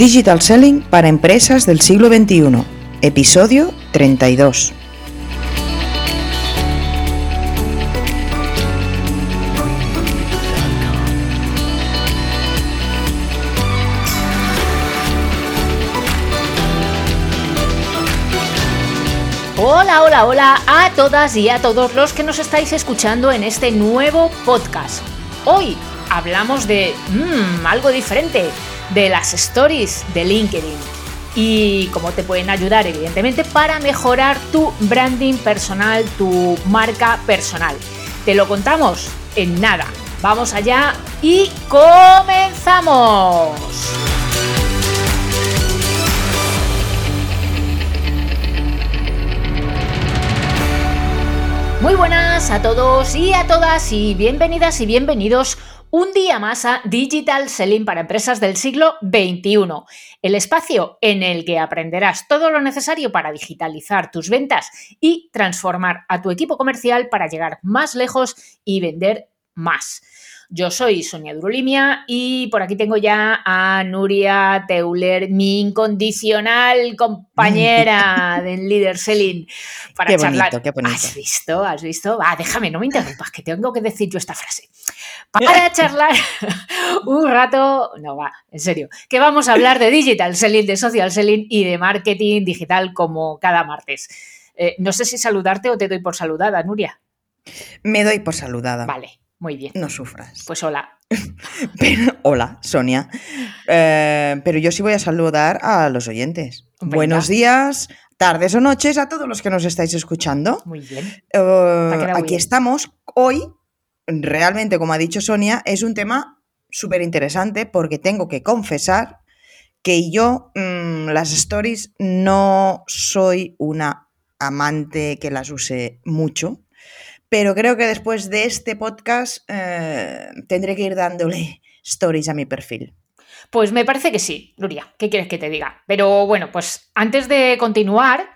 Digital Selling para empresas del siglo XXI, episodio 32. Hola, hola, hola a todas y a todos los que nos estáis escuchando en este nuevo podcast. Hoy hablamos de mmm, algo diferente, de las stories de LinkedIn y cómo te pueden ayudar, evidentemente, para mejorar tu branding personal, tu marca personal. Te lo contamos en nada. Vamos allá y comenzamos. Muy buenas a todos y a todas y bienvenidas y bienvenidos un día más a Digital Selling para empresas del siglo XXI, el espacio en el que aprenderás todo lo necesario para digitalizar tus ventas y transformar a tu equipo comercial para llegar más lejos y vender más. Yo soy Sonia Durolimia y por aquí tengo ya a Nuria Teuler, mi incondicional compañera del Leader Selling, para Qué charlar. bonito, qué bonito. ¿Has visto? ¿Has visto? Va, déjame, no me interrumpas, que tengo que decir yo esta frase. Para charlar un rato, no va, en serio, que vamos a hablar de Digital Selling, de Social Selling y de marketing digital como cada martes. Eh, no sé si saludarte o te doy por saludada, Nuria. Me doy por saludada. Vale, muy bien. No sufras. Pues hola. Pero- hola, Sonia. Eh, pero yo sí voy a saludar a los oyentes. Venga. Buenos días, tardes o noches a todos los que nos estáis escuchando. Muy bien. Eh, aquí bien. estamos. Hoy, realmente, como ha dicho Sonia, es un tema súper interesante porque tengo que confesar que yo mm, las stories no soy una amante que las use mucho, pero creo que después de este podcast eh, tendré que ir dándole stories a mi perfil. Pues me parece que sí, Nuria. ¿Qué quieres que te diga? Pero bueno, pues antes de continuar,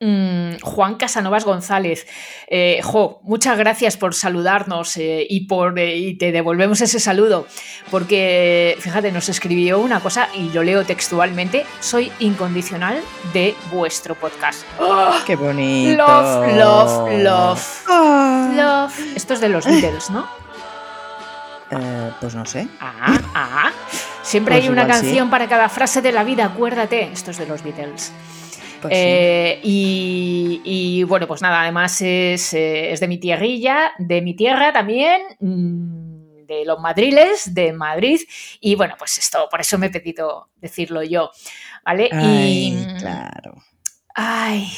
mm, Juan Casanovas González, eh, jo, muchas gracias por saludarnos eh, y, por, eh, y te devolvemos ese saludo, porque fíjate, nos escribió una cosa y lo leo textualmente, soy incondicional de vuestro podcast. ¡Oh! ¡Qué bonito! Love, love, love. Ah. Love. Esto es de los Beatles, ¿no? Eh, pues no sé. Ah, ah. Siempre Pues hay una sí. canción para cada frase de la vida, acuérdate. Esto es de los Beatles. Pues sí. Eh, y, y, bueno, pues nada, además es, eh, es de mi tierrilla, de mi tierra también, mm, de los madriles, de Madrid. Y bueno, pues esto, por eso me he pedido decirlo yo. ¿Vale? Ay, y. claro. Ay.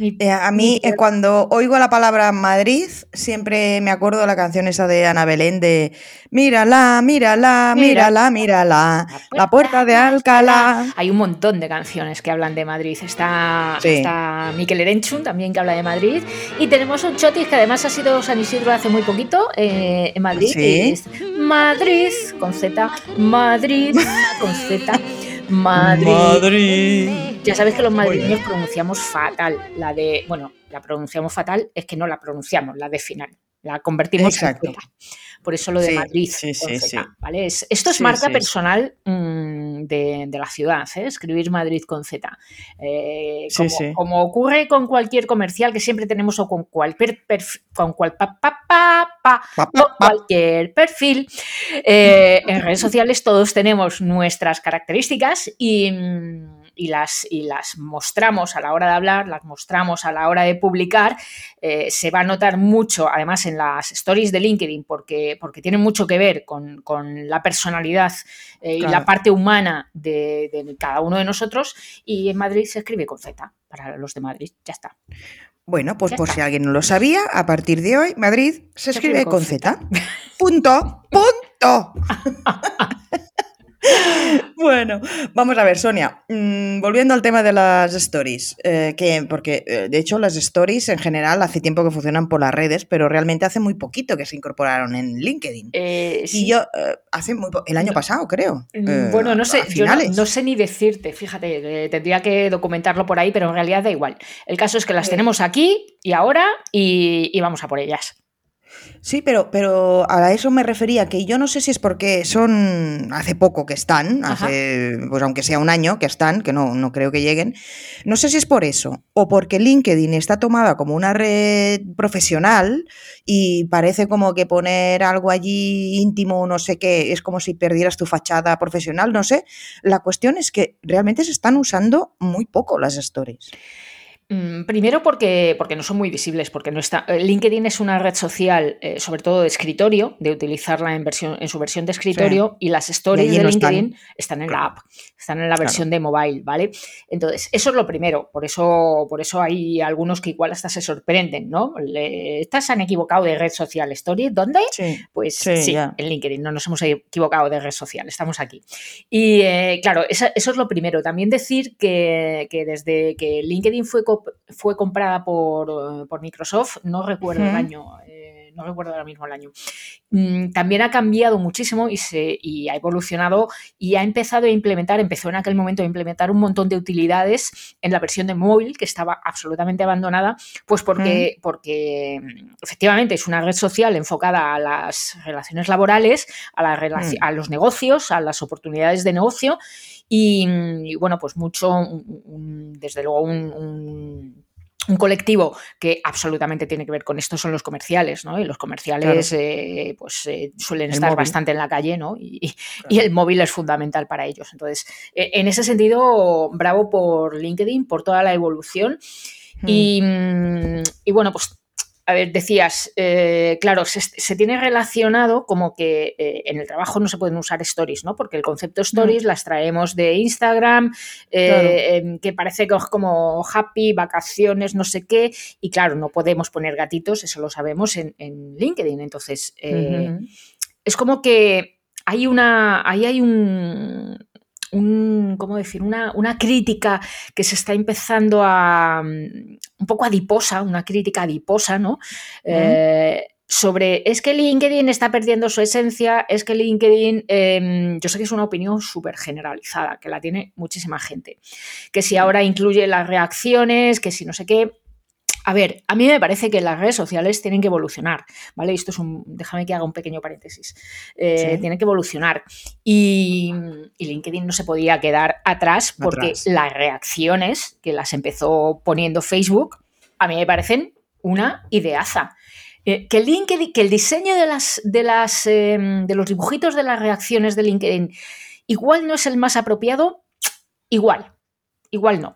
Eh, a mí, eh, cuando oigo la palabra Madrid, siempre me acuerdo de la canción esa de Ana Belén de Mírala, mírala, mírala, mírala, la puerta de Alcalá. Hay un montón de canciones que hablan de Madrid. Está, Sí. está Miquel Erenchun también que habla de Madrid. Y tenemos un chotis que además ha sido San Isidro hace muy poquito eh, en Madrid. ¿Sí? es Madrid con Z, Madrid con Z, Madrid. Ya sabes que los madrileños pronunciamos fatal. La de, bueno, la pronunciamos fatal, es que no la pronunciamos, la de final. La convertimos Exacto. en Z. Por eso lo de Sí, Madrid. sí, con sí, Z. ¿vale? Es- esto es marca personal mm, de, de la ciudad, ¿eh? escribir Madrid con Z. Eh, como, ocurre con cualquier comercial que siempre tenemos o con cualquier perfil, con cual, pa, pa, pa, cualquier perfil. Eh, en redes sociales todos tenemos nuestras características y, mm, y las, y las mostramos a la hora de hablar, las mostramos a la hora de publicar. Eh, se va a notar mucho, además, en las stories de LinkedIn, porque, porque tienen mucho que ver con, con la personalidad eh, y la parte humana de, de cada uno de nosotros. Y en Madrid se escribe con Z, para los de Madrid. Ya está. Bueno, pues Ya por está. si alguien no lo sabía, a partir de hoy, Madrid se Se escribe escribe con con Z. Punto. Punto. Bueno, vamos a ver, Sonia, mm, volviendo al tema de las stories, eh, que, porque eh, de hecho las stories en general hace tiempo que funcionan por las redes, pero realmente hace muy poquito que se incorporaron en LinkedIn. Eh, Y sí. yo, eh, hace muy el año pasado, creo. Mm, Bueno, no sé, yo no, sé ni decirte, fíjate, tendría que documentarlo por ahí, pero en realidad da igual. El caso es que las tenemos aquí y ahora y, y vamos a por ellas. Sí, pero, pero a eso me refería, que yo no sé si es porque son hace poco que están, hace, pues aunque sea un año que están, que no, no creo que lleguen, no sé si es por eso, o porque LinkedIn está tomada como una red profesional y parece como que poner algo allí íntimo, no sé qué, es como si perdieras tu fachada profesional, no sé. La cuestión es que realmente se están usando muy poco las stories. Mm, Primero porque, porque no son muy visibles, porque no está. eh, LinkedIn es una red social, eh, sobre todo de escritorio, de utilizarla en, versión, en su versión de escritorio, y las stories de no están. LinkedIn están, en la app, están en la versión de mobile, ¿vale? Entonces, eso es lo primero. Por eso, por eso hay algunos que igual hasta se sorprenden, ¿no? Le- estas se han equivocado de red social story. ¿Dónde? Sí. Pues Sí, sí, en LinkedIn, no nos hemos equivocado de red social, estamos aquí. Y eh, claro, esa- eso es lo primero. También decir que, que desde que LinkedIn fue, fue comprada por, eh, por Microsoft, no recuerdo el año, eh, no recuerdo ahora mismo el año, mm, también ha cambiado muchísimo y, se, y ha evolucionado y ha empezado a implementar, empezó en aquel momento a implementar un montón de utilidades en la versión de móvil que estaba absolutamente abandonada, pues porque, porque mm, efectivamente es una red social enfocada a las relaciones laborales, a, la Mm. a los negocios, a las oportunidades de negocio y, y, bueno, pues mucho, un- un- desde luego un- un un colectivo que absolutamente tiene que ver con esto son los comerciales, ¿no? Y los comerciales eh, pues eh, suelen El estar móvil. bastante en la calle, ¿no? Y, y el móvil es fundamental para ellos. Entonces, eh, en ese sentido, bravo por LinkedIn, por toda la evolución. Y, mm, y bueno, pues a ver, decías, eh, claro, se, se tiene relacionado como que eh, en el trabajo no se pueden usar stories, ¿no? Porque el concepto stories las traemos de Instagram, eh, Claro. em, que parece que es como happy, vacaciones, no sé qué, y claro, no podemos poner gatitos, eso lo sabemos en, en LinkedIn. Entonces, es como que hay una. Ahí hay un. Un ¿Cómo decir? Una, una crítica que se está empezando a. mm, un poco adiposa, una crítica adiposa, ¿no? Eh, sobre es que LinkedIn está perdiendo su esencia, es que LinkedIn, eh, yo sé que es una opinión súper generalizada, que la tiene muchísima gente, que si ahora incluye las reacciones, que si no sé qué, a ver, a mí me parece que las redes sociales tienen que evolucionar, ¿vale? Esto es un. Déjame que haga un pequeño paréntesis. Eh, Sí. Tienen que evolucionar. Y, y LinkedIn no se podía quedar atrás porque Atrás. las reacciones que las empezó poniendo Facebook, a mí me parecen una ideaza. Eh, que, LinkedIn, que el diseño de, las, de, las, eh, de los dibujitos de las reacciones de LinkedIn igual no es el más apropiado, igual. Igual no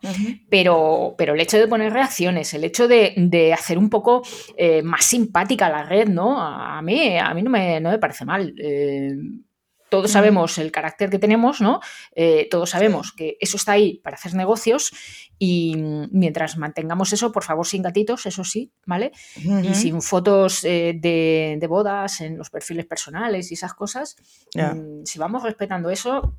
pero, pero el hecho de poner reacciones, el hecho de, de hacer un poco eh, más simpática la red, ¿no? A mí, a mí no, me, no me parece mal. Eh, todos sabemos el carácter que tenemos, ¿no? Eh, todos sabemos que eso está ahí para hacer negocios y mientras mantengamos eso, por favor, sin gatitos, eso sí, ¿vale? Y sin fotos eh, de, de bodas en los perfiles personales y esas cosas, mm, si vamos respetando eso,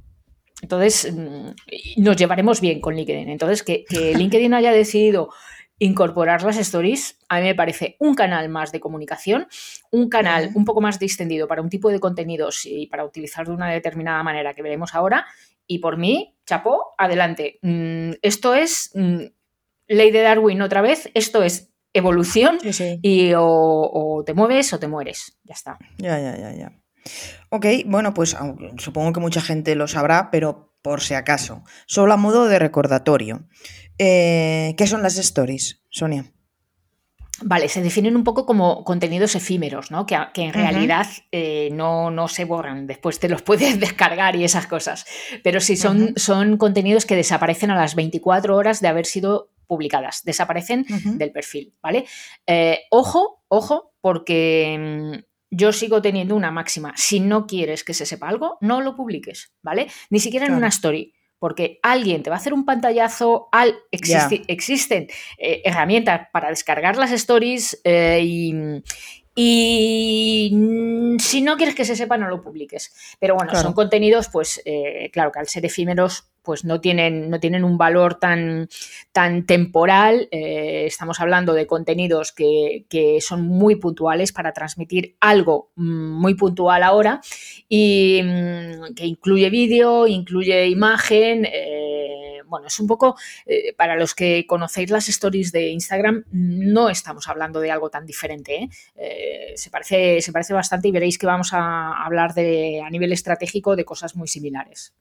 entonces mm, nos llevaremos bien con LinkedIn. Entonces, que, que LinkedIn haya decidido incorporar las stories, a mí me parece un canal más de comunicación, un canal un poco más distendido para un tipo de contenidos y para utilizar de una determinada manera que veremos ahora. Y por mí, chapó, adelante. Mm, esto es mm, ley de Darwin otra vez, esto es evolución Sí, sí. y o, o te mueves o te mueres. Ya está. Ya, ya, ya, ya. Ok, bueno, pues supongo que mucha gente lo sabrá, pero por si acaso, solo a modo de recordatorio. Eh, ¿Qué son las stories, Sonia? Vale, se definen un poco como contenidos efímeros, ¿no? Que, en realidad eh, no, no se borran, después te los puedes descargar y esas cosas. Pero sí, son, son contenidos que desaparecen a las 24 horas de haber sido publicadas, desaparecen del perfil, ¿vale? Eh, ojo, ojo, porque mm, yo sigo teniendo una máxima. Si no quieres que se sepa algo, no lo publiques, ¿vale? Ni siquiera en una story. Porque alguien te va a hacer un pantallazo, al, existen eh, herramientas para descargar las stories eh, y, y si no quieres que se sepa, no lo publiques. Pero bueno, son contenidos, pues eh, claro, que al ser efímeros, pues no tienen, no tienen un valor tan, tan temporal. Eh, estamos hablando de contenidos que, son muy puntuales para transmitir algo mm, muy puntual ahora y mm, que incluye vídeo, incluye imagen. Eh, bueno, es un poco, eh, para los que conocéis las stories de Instagram, no estamos hablando de algo tan diferente. ¿eh? Eh, se, parece, se parece bastante y veréis que vamos a hablar de, a nivel estratégico de cosas muy similares.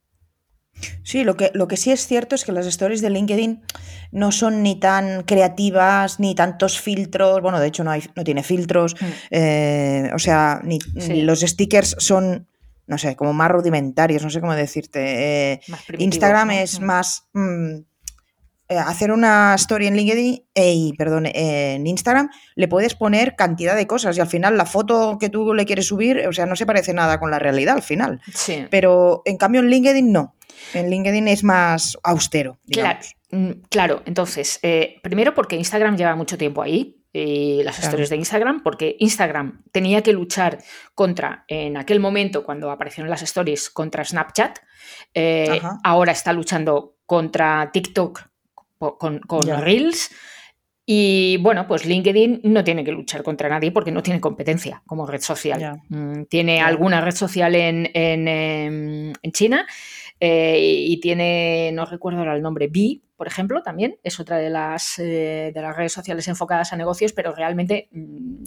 Sí, lo que, lo que sí es cierto es que las stories de LinkedIn no son ni tan creativas, ni tantos filtros. Bueno, de hecho no, hay, no tiene filtros. Mm. o sea, ni, los stickers son no sé, como más rudimentarios, no sé cómo decirte. Eh, Instagram es más mm, eh, hacer una story en LinkedIn, eh, perdón, en Instagram le puedes poner cantidad de cosas y al final la foto que tú le quieres subir, o sea, no se parece nada con la realidad al final. Sí. Pero en cambio en LinkedIn no. En LinkedIn es más austero. Claro, mm, claro, entonces, primero porque Instagram lleva mucho tiempo ahí, y las historias de Instagram, porque Instagram tenía que luchar contra, en aquel momento cuando aparecieron las stories, contra Snapchat, eh, ahora está luchando contra TikTok con, Reels. Y bueno, pues LinkedIn no tiene que luchar contra nadie porque no tiene competencia como red social. Mm, tiene alguna red social en, en, em, en China eh, y tiene, no recuerdo ahora el nombre, B, por ejemplo, también es otra de las, eh, de las redes sociales enfocadas a negocios, pero realmente mm,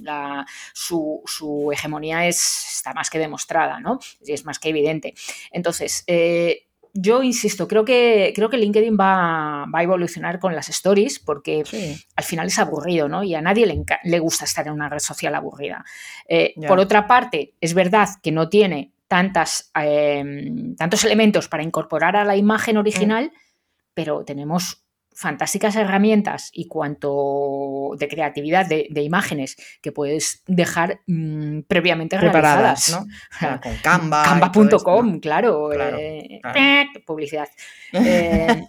su, hegemonía es, está más que demostrada, ¿no? Y es más que evidente. Entonces, eh, yo insisto, creo que, creo que LinkedIn va, a evolucionar con las stories porque al final es aburrido, ¿no? Y a nadie le, gusta estar en una red social aburrida. Eh, por otra parte, es verdad que no tiene tantas, tantos elementos para incorporar a la imagen original. Mm pero tenemos fantásticas herramientas y cuanto de creatividad de, imágenes que puedes dejar mm, previamente preparadas, ¿no? con Canva. Canva.com, claro, eh, publicidad. Eh,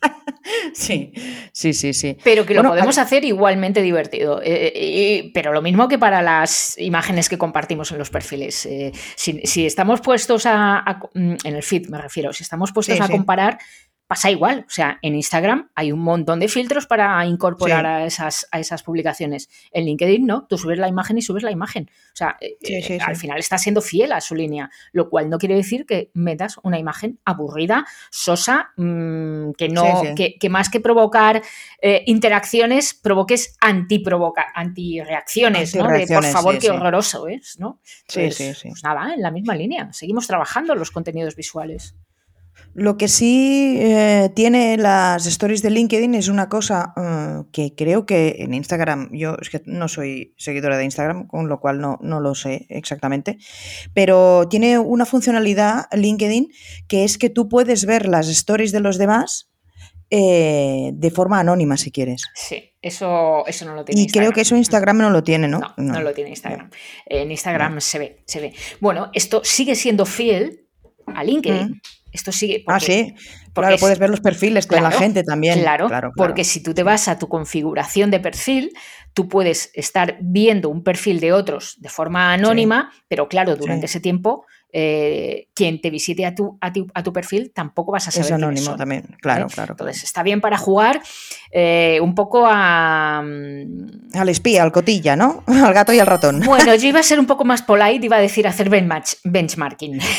sí, sí, sí, sí. Pero que lo podemos hacer igualmente divertido. Eh, pero lo mismo que para las imágenes que compartimos en los perfiles. Si, estamos puestos a, mm, en el feed, me refiero, si estamos puestos a comparar pasa igual. O sea, en Instagram hay un montón de filtros para incorporar a, esas, a esas publicaciones. En LinkedIn no, tú subes la imagen y subes la imagen. O sea, eh, eh, al final está siendo fiel a su línea, lo cual no quiere decir que metas una imagen aburrida, sosa, mm, que no, que, más que provocar eh, interacciones, provoques anti-provoca, anti-reacciones, ¿no? De, por favor, qué horroroso es, ¿no? sí, pues, sí, sí. Pues nada, en la misma línea. Seguimos trabajando los contenidos visuales. Lo que sí eh, tiene las stories de LinkedIn es una cosa eh, que creo que en Instagram, yo es que no soy seguidora de Instagram, con lo cual no, no lo sé exactamente, pero tiene una funcionalidad LinkedIn que es que tú puedes ver las stories de los demás eh, de forma anónima si quieres. Sí, eso, eso no lo tiene. Y creo que eso Instagram no lo tiene, ¿no? No, no, lo tiene Instagram. En Instagram se ve, se ve. Bueno, esto sigue siendo fiel a LinkedIn. Mm. Esto sigue. ah, sí. Claro, puedes ver los perfiles de la gente también. Claro, claro, porque si tú te vas a tu configuración de perfil, tú puedes estar viendo un perfil de otros de forma anónima, pero claro, durante ese tiempo, eh, quien te visite a tu, a, tu, perfil tampoco vas a saber. Es anónimo también, claro, claro. Entonces, está bien para jugar eh, un poco a. Mm, al espía, al cotilla, ¿no? Al gato y al ratón. Bueno, yo iba a ser un poco más polite, iba a decir hacer benchmarking.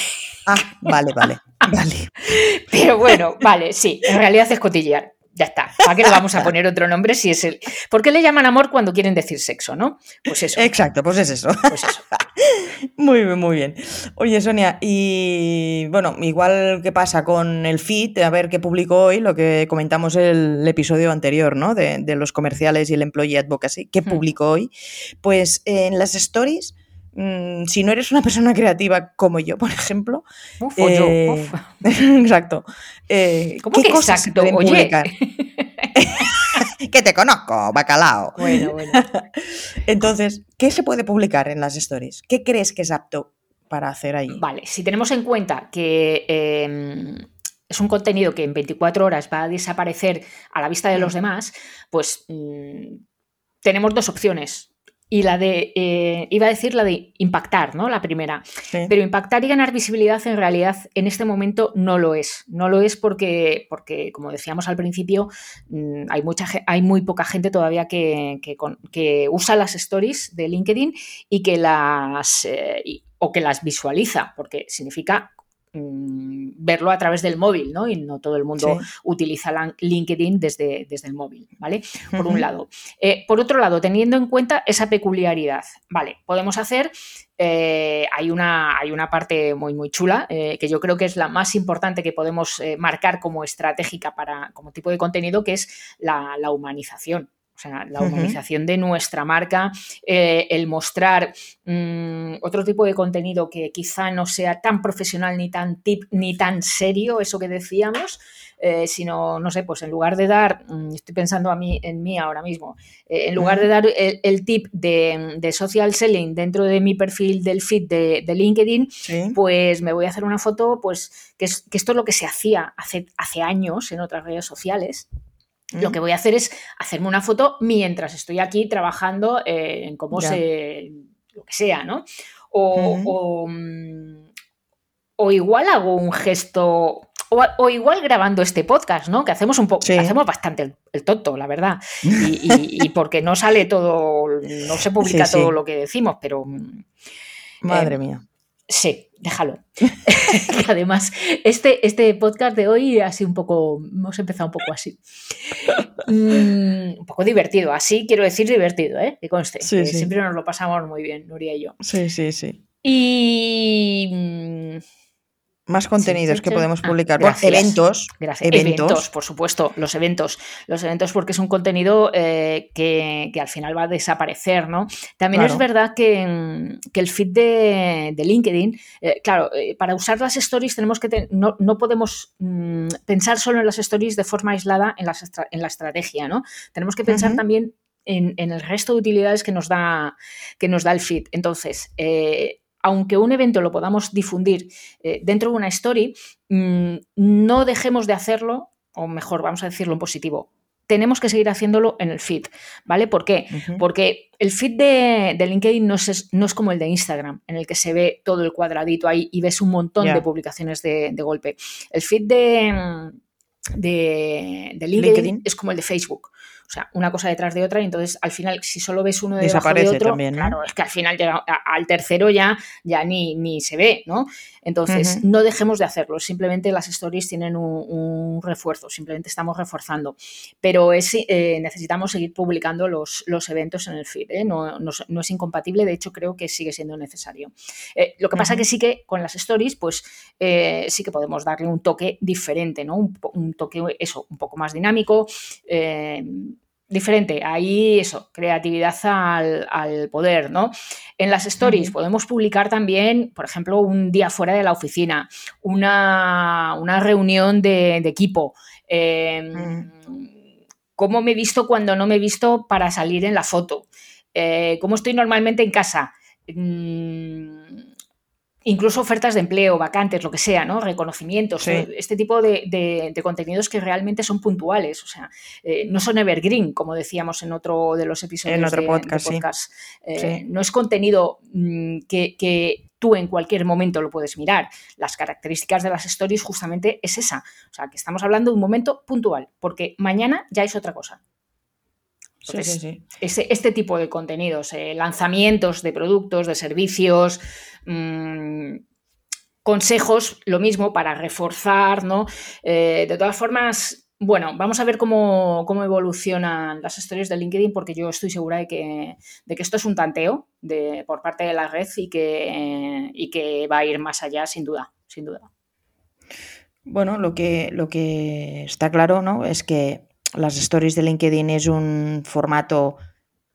Ah, vale, vale, vale. Pero bueno, vale, sí, en realidad es cotillear. Ya está. ¿Para qué le vamos a poner otro nombre si es el. ¿Por qué le llaman amor cuando quieren decir sexo, no? Pues eso. Exacto, pues es eso. Pues eso. muy bien, muy bien. Oye, Sonia, y bueno, igual que pasa con el feed, a ver qué publicó hoy, lo que comentamos el, episodio anterior, ¿no? De, los comerciales y el employee advocacy, ¿qué publicó hoy? Pues en las stories Mm, si no eres una persona creativa como yo, por ejemplo. Eh, exacto. Eh, ¿Cómo ¿Qué cosas exacto? publicar? que te conozco, bacalao. Bueno, bueno. Entonces, ¿qué se puede publicar en las stories? ¿Qué crees que es apto para hacer ahí? Vale, si tenemos en cuenta que em, es un contenido que en 24 horas va a desaparecer a la vista de los mm. demás, pues mm, tenemos dos opciones y la de, eh, iba a decir la de impactar, ¿no? La primera. Pero impactar y ganar visibilidad en realidad en este momento no lo es. No lo es porque, porque como decíamos al principio, mm, hay, mucha, hay muy poca gente todavía que, que, usa las stories de LinkedIn y que las, eh, o que las visualiza, porque significa verlo a través del móvil, ¿no? Y no todo el mundo utiliza LinkedIn desde, desde el móvil, ¿vale? Por un lado. Eh, por otro lado, teniendo en cuenta esa peculiaridad, ¿vale? Podemos hacer eh, hay, una, hay, una, parte muy, muy chula eh, que yo creo que es la más importante que podemos marcar como estratégica para, como tipo de contenido, que es la, la humanización. O sea, la humanización de nuestra marca, eh, el mostrar mm, otro tipo de contenido que quizá no sea tan profesional ni tan tip ni tan serio, eso que decíamos, eh, sino, no sé, pues en lugar de dar, mm, estoy pensando a mí, en mí ahora mismo, eh, en lugar de dar el, tip de, social selling dentro de mi perfil del feed de, LinkedIn, pues me voy a hacer una foto, pues que, es, que esto es lo que se hacía hace, hace años en otras redes sociales lo que voy a hacer es hacerme una foto mientras estoy aquí trabajando en cómo se. lo que sea, ¿no? O, mm, o, igual hago un gesto. O, igual grabando este podcast, ¿no? Que hacemos un poco, hacemos bastante el, tonto, la verdad. Y, porque no sale todo, no se publica todo lo que decimos, pero. Mm, Madre eh, mía. Sí, déjalo. además, este, este podcast de hoy ha sido un poco, hemos empezado un poco así. Mm, un poco divertido, así quiero decir divertido, ¿eh? Que conste. Siempre nos lo pasamos muy bien, Nuria y yo. Sí, sí, sí. Y más contenidos que podemos ah, publicar. eventos, gracias. Eventos. por supuesto, los eventos. Los eventos porque es un contenido eh, que, al final va a desaparecer, ¿no? También es verdad que, el feed de, LinkedIn, eh, claro, eh, para usar las stories tenemos que, no, podemos mm, pensar solo en las stories de forma aislada en la, en la estrategia, ¿no? Tenemos que pensar también en, el resto de utilidades que nos da, que nos da el feed. Entonces, aunque un evento lo podamos difundir eh, dentro de una story, mm, no dejemos de hacerlo, o mejor, vamos a decirlo en positivo, tenemos que seguir haciéndolo en el feed, ¿vale? ¿Por qué? Porque el feed de, LinkedIn no es, no es, como el de Instagram, en el que se ve todo el cuadradito ahí y ves un montón de publicaciones de, golpe. El feed de, de, LinkedIn, es como el de Facebook. O sea, una cosa detrás de otra y entonces al final si solo ves uno debajo de otro, también, claro, es que al final llega al tercero ya, ya ni, ni se ve, ¿no? Entonces, no dejemos de hacerlo, simplemente las stories tienen un, refuerzo, simplemente estamos reforzando, pero es, eh, necesitamos seguir publicando los, los, eventos en el feed, ¿eh? no, no, es incompatible, de hecho creo que sigue siendo necesario. Eh, lo que pasa que sí que con las stories, pues sí que podemos darle un toque diferente, ¿no? Un, un toque, eso, un poco más dinámico diferente. Ahí eso, creatividad al, poder, ¿no? En las stories podemos publicar también, por ejemplo, un día fuera de la oficina, una, reunión de, equipo. Em, mm. ¿Cómo me he visto cuando no me he visto para salir en la foto? Eh, ¿Cómo estoy normalmente en casa? Mm, incluso ofertas de empleo, vacantes, lo que sea, ¿no? Reconocimientos, este tipo de, contenidos que realmente son puntuales, o sea, eh, no son evergreen, como decíamos en otro de los episodios en otro podcast. Eh, no es contenido mm, que, tú en cualquier momento lo puedes mirar. Las características de las stories justamente es esa, o sea, que estamos hablando de un momento puntual, porque mañana ya es otra cosa. Sí, sí, sí. este tipo de contenidos, eh, lanzamientos de productos, de servicios, Mm, consejos, lo mismo, para reforzar, ¿no? Eh, de todas formas, bueno, vamos a ver cómo, evolucionan las historias de LinkedIn, porque yo estoy segura de que, de que esto es un tanteo de, por parte de la red y que, y que va a ir más allá, sin duda, sin duda. Bueno, lo que, lo que está claro, ¿no? Es que las stories de LinkedIn es un formato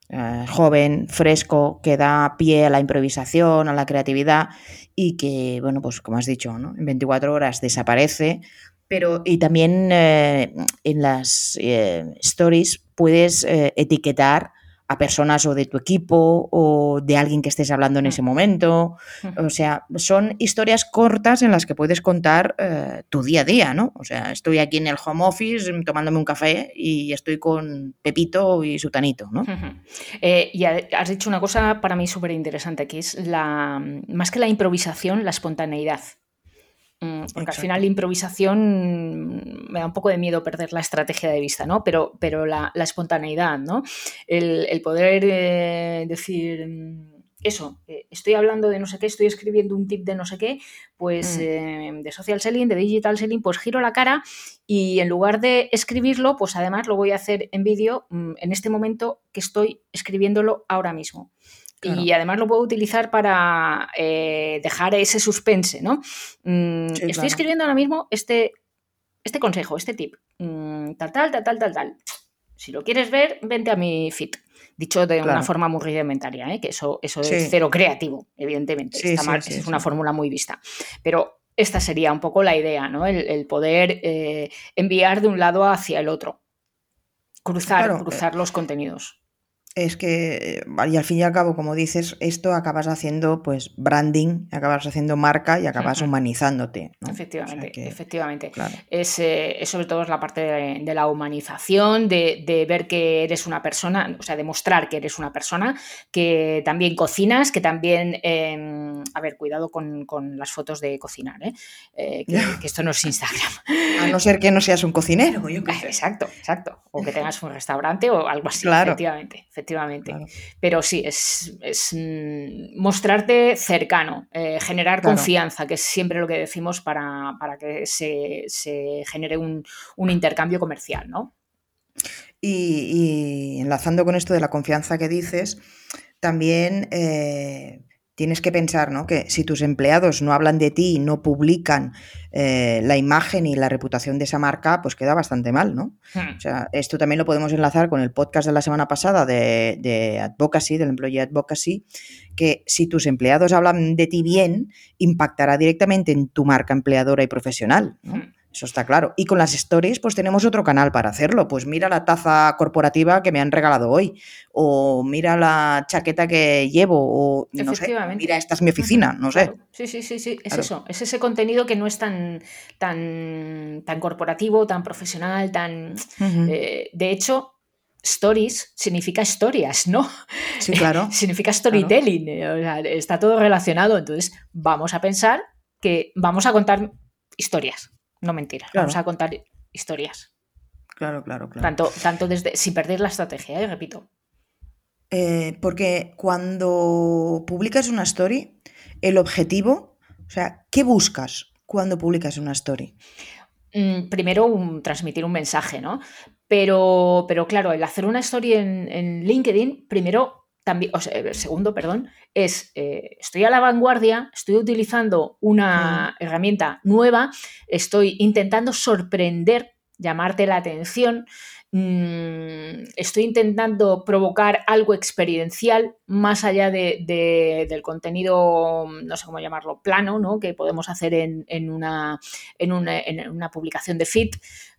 eh, joven, fresco, que da pie a la improvisación, a la creatividad y que, bueno, pues como has dicho, en 24 horas desaparece, pero y también eh, en las eh, stories puedes etiquetar a personas o de tu equipo o de alguien que estés hablando en Mm. ese momento. Ujú. O sea, son historias cortas en las que puedes contar eh, tu día a día, ¿no? O sea, estoy aquí en el home office mm, tomándome un café y estoy con Pepito y Sutanito, ¿no? Eh, y ha- has dicho una cosa para mí súper interesante, que es la más que la improvisación, la espontaneidad. Mm, Porque al final la improvisación mm, me da un poco de miedo perder la estrategia de vista, ¿no? Pero, pero la, la espontaneidad, ¿no? El, el poder eh, decir mm, eso, eh, estoy hablando de no sé qué, estoy escribiendo un tip de no sé qué, pues Mm. eh, de social selling, de digital selling, pues giro la cara y en lugar de escribirlo, pues además lo voy a hacer en vídeo en este momento que estoy escribiéndolo ahora mismo. Claro. Y además lo puedo utilizar para eh, dejar ese suspense, ¿no? Mm, Sí, estoy claro. escribiendo ahora mismo este, este consejo, este tip. Mm, tal, tal, tal, tal, tal, tal. Si lo quieres ver, vente a mi feed. Dicho de una forma muy rudimentaria, ¿eh? que eso, eso Sí. es cero creativo, evidentemente. Sí, Está sí, mal, sí, es una fórmula muy vista. Pero esta sería un poco la idea, ¿no? El, el poder eh, enviar de un lado hacia el otro. Cruzar, eh, cruzar los contenidos. Es que, eh, y al fin y al cabo, como dices, esto acabas haciendo pues branding, acabas haciendo marca y acabas humanizándote. ¿no? O sea Efectivamente, que, efectivamente. claro. Es, eh, es sobre todo es la parte de, de la humanización, de, de ver que eres una persona, o sea, demostrar que eres una persona, que también cocinas, que también, eh, a ver, cuidado con, con las fotos de cocinar, ¿eh? Eh, que, que esto no es Instagram. A no ser que no seas un cocinero, yo. Exacto, exacto. O que tengas un restaurante o algo así, Claro. efectivamente, efectivamente. Claro. Pero sí, es, es, mm, mostrarte cercano, eh, generar Claro. confianza, que es siempre lo que decimos para, para que se, se genere un, un intercambio comercial, ¿no? Y, y enlazando con esto de la confianza que dices, también eh, tienes que pensar ¿no? que si tus empleados no hablan de ti, no publican eh, la imagen y la reputación de esa marca, pues queda bastante mal, ¿no? Hmm. O sea, esto también lo podemos enlazar con el podcast de la semana pasada de, de Advocacy, del Employee Advocacy, que si tus empleados hablan de ti bien, impactará directamente en tu marca empleadora y profesional. ¿no? Hmm. Eso está claro. Y con las stories, pues tenemos otro canal para hacerlo. Pues mira la taza corporativa que me han regalado hoy. O mira la chaqueta que llevo. O no sé, mira, esta es mi oficina. No sé. Claro. Sí, sí, sí, sí, es Claro. eso. Es ese contenido que no es tan, tan, tan corporativo, tan profesional, tan. Eh, de hecho, stories significa historias, ¿no? Sí, claro. significa storytelling. eh, o sea, está todo relacionado. Entonces, vamos a pensar que vamos a contar historias, no mentiras. Claro. Vamos a contar historias. Claro, claro, claro. Tanto, tanto desde. sin perder la estrategia, ¿eh? repito. Eh, porque cuando publicas una story, el objetivo, o sea, ¿qué buscas cuando publicas una story? Mm, primero un- transmitir un mensaje, ¿no? Pero, pero claro, el hacer una story en, en LinkedIn, primero, también, o sea, eh, segundo, perdón, es eh, estoy a la vanguardia, estoy utilizando una herramienta nueva, estoy intentando sorprender, llamarte la atención, mm, estoy intentando provocar algo experiencial más allá de- de- del contenido, no sé cómo llamarlo, plano, ¿no? Que podemos hacer en, en una, en, una, en una publicación de feed.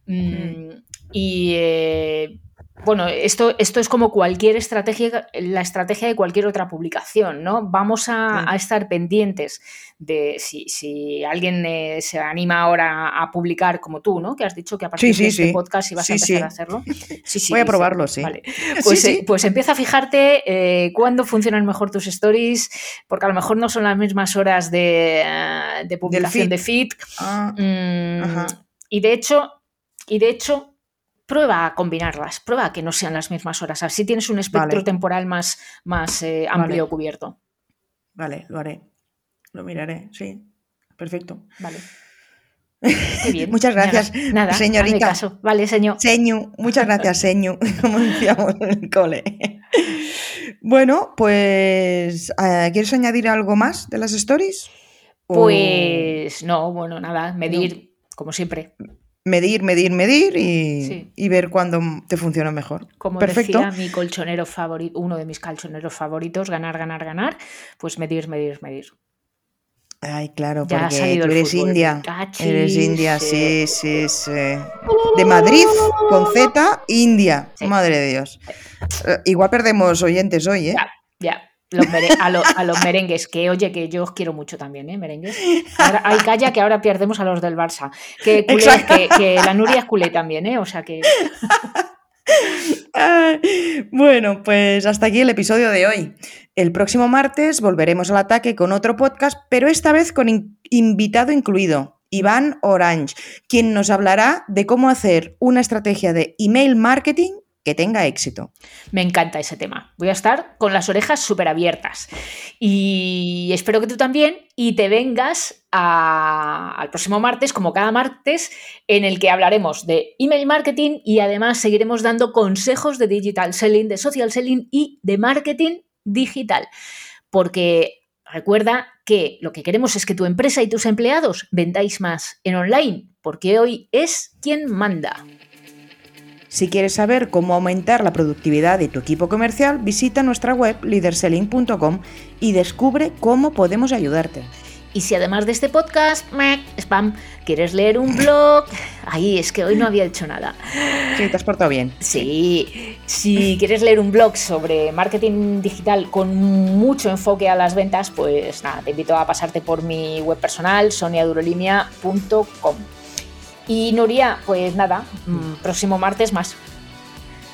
Mm, Y eh, bueno, esto, esto es como cualquier estrategia, la estrategia de cualquier otra publicación, ¿no? Vamos a, Sí. a estar pendientes de si, si alguien eh, se anima ahora a publicar como tú, ¿no? Que has dicho que a partir sí, de este podcast ibas a empezar a hacerlo. Sí, sí, Voy a probarlo, sí. Vale. Pues, sí. eh, pues empieza a fijarte eh, cuándo funcionan mejor tus stories, porque a lo mejor no son las mismas horas de, de publicación feed. de feed. Ah, Mm, y de hecho, y de hecho, prueba a combinarlas, prueba a que no sean las mismas horas. Así tienes un espectro Vale. temporal más, más eh, amplio Vale. cubierto. vale, lo haré. Lo miraré, sí. Perfecto. Vale. Qué bien. Muchas gracias, Nada, señorita. caso. Vale, señor. Señu, muchas gracias, Señu, como decíamos en el cole. Bueno, pues, eh, ¿quieres añadir algo más de las stories? O Pues no, bueno, nada, medir, como siempre. Medir, medir, medir y, Sí. y ver cuándo te funciona mejor. Como Perfecto. decía mi colchonero favorito, uno de mis colchoneros favoritos, ganar, ganar, ganar, pues medir, medir, medir. Ay, claro, Ya porque tú eres fútbol. india. Cachis, Eres india, sí, sí, sí. De Madrid, con Z, India. Sí. Madre de Dios. Eh, igual perdemos oyentes hoy, ¿eh? Ya, ya. A, los merengues, que oye, que yo os quiero mucho también, ¿eh? Merengues. Ahora, hay calla que ahora perdemos a los del Barça. Que, que, la Nuria es culé también, ¿eh? O sea que. bueno, pues hasta aquí el episodio de hoy. El próximo martes volveremos al ataque con otro podcast, pero esta vez con invitado incluido, Iván Orange, quien nos hablará de cómo hacer una estrategia de email marketing que tenga éxito. Me encanta ese tema. Voy a estar con las orejas súper abiertas. Y espero que tú también y te vengas al próximo martes, como cada martes, en el que hablaremos de email marketing y además seguiremos dando consejos de digital selling, de social selling y de marketing digital. Porque recuerda que lo que queremos es que tu empresa y tus empleados vendáis más en online, porque hoy es quien manda. Si quieres saber cómo aumentar la productividad de tu equipo comercial, visita nuestra web leaderselling.com y descubre cómo podemos ayudarte. Y si además de este podcast, spam, quieres leer un blog, ahí es que hoy no había hecho nada. Sí, te has portado bien. Sí, si quieres leer un blog sobre marketing digital con mucho enfoque a las ventas, pues nada, te invito a pasarte por mi web personal, soniadurolimia.com. Y Nuria, pues nada, mm, próximo martes más.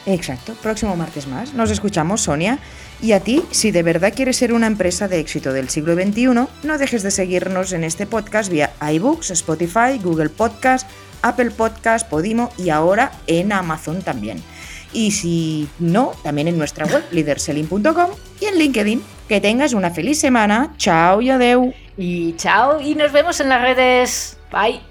Exacto, próximo martes más. Nos escuchamos, Sonia. Y a ti, si de verdad quieres ser una empresa de éxito del siglo XXI, no dejes de seguirnos en este podcast vía iBooks, Spotify, Google Podcast, Apple Podcast, Podimo y ahora en Amazon también. Y si no, también en nuestra web, leaderselling.com y en LinkedIn. Que tengas una feliz semana. Chao y adeu. Y chao y nos vemos en las redes. Bye.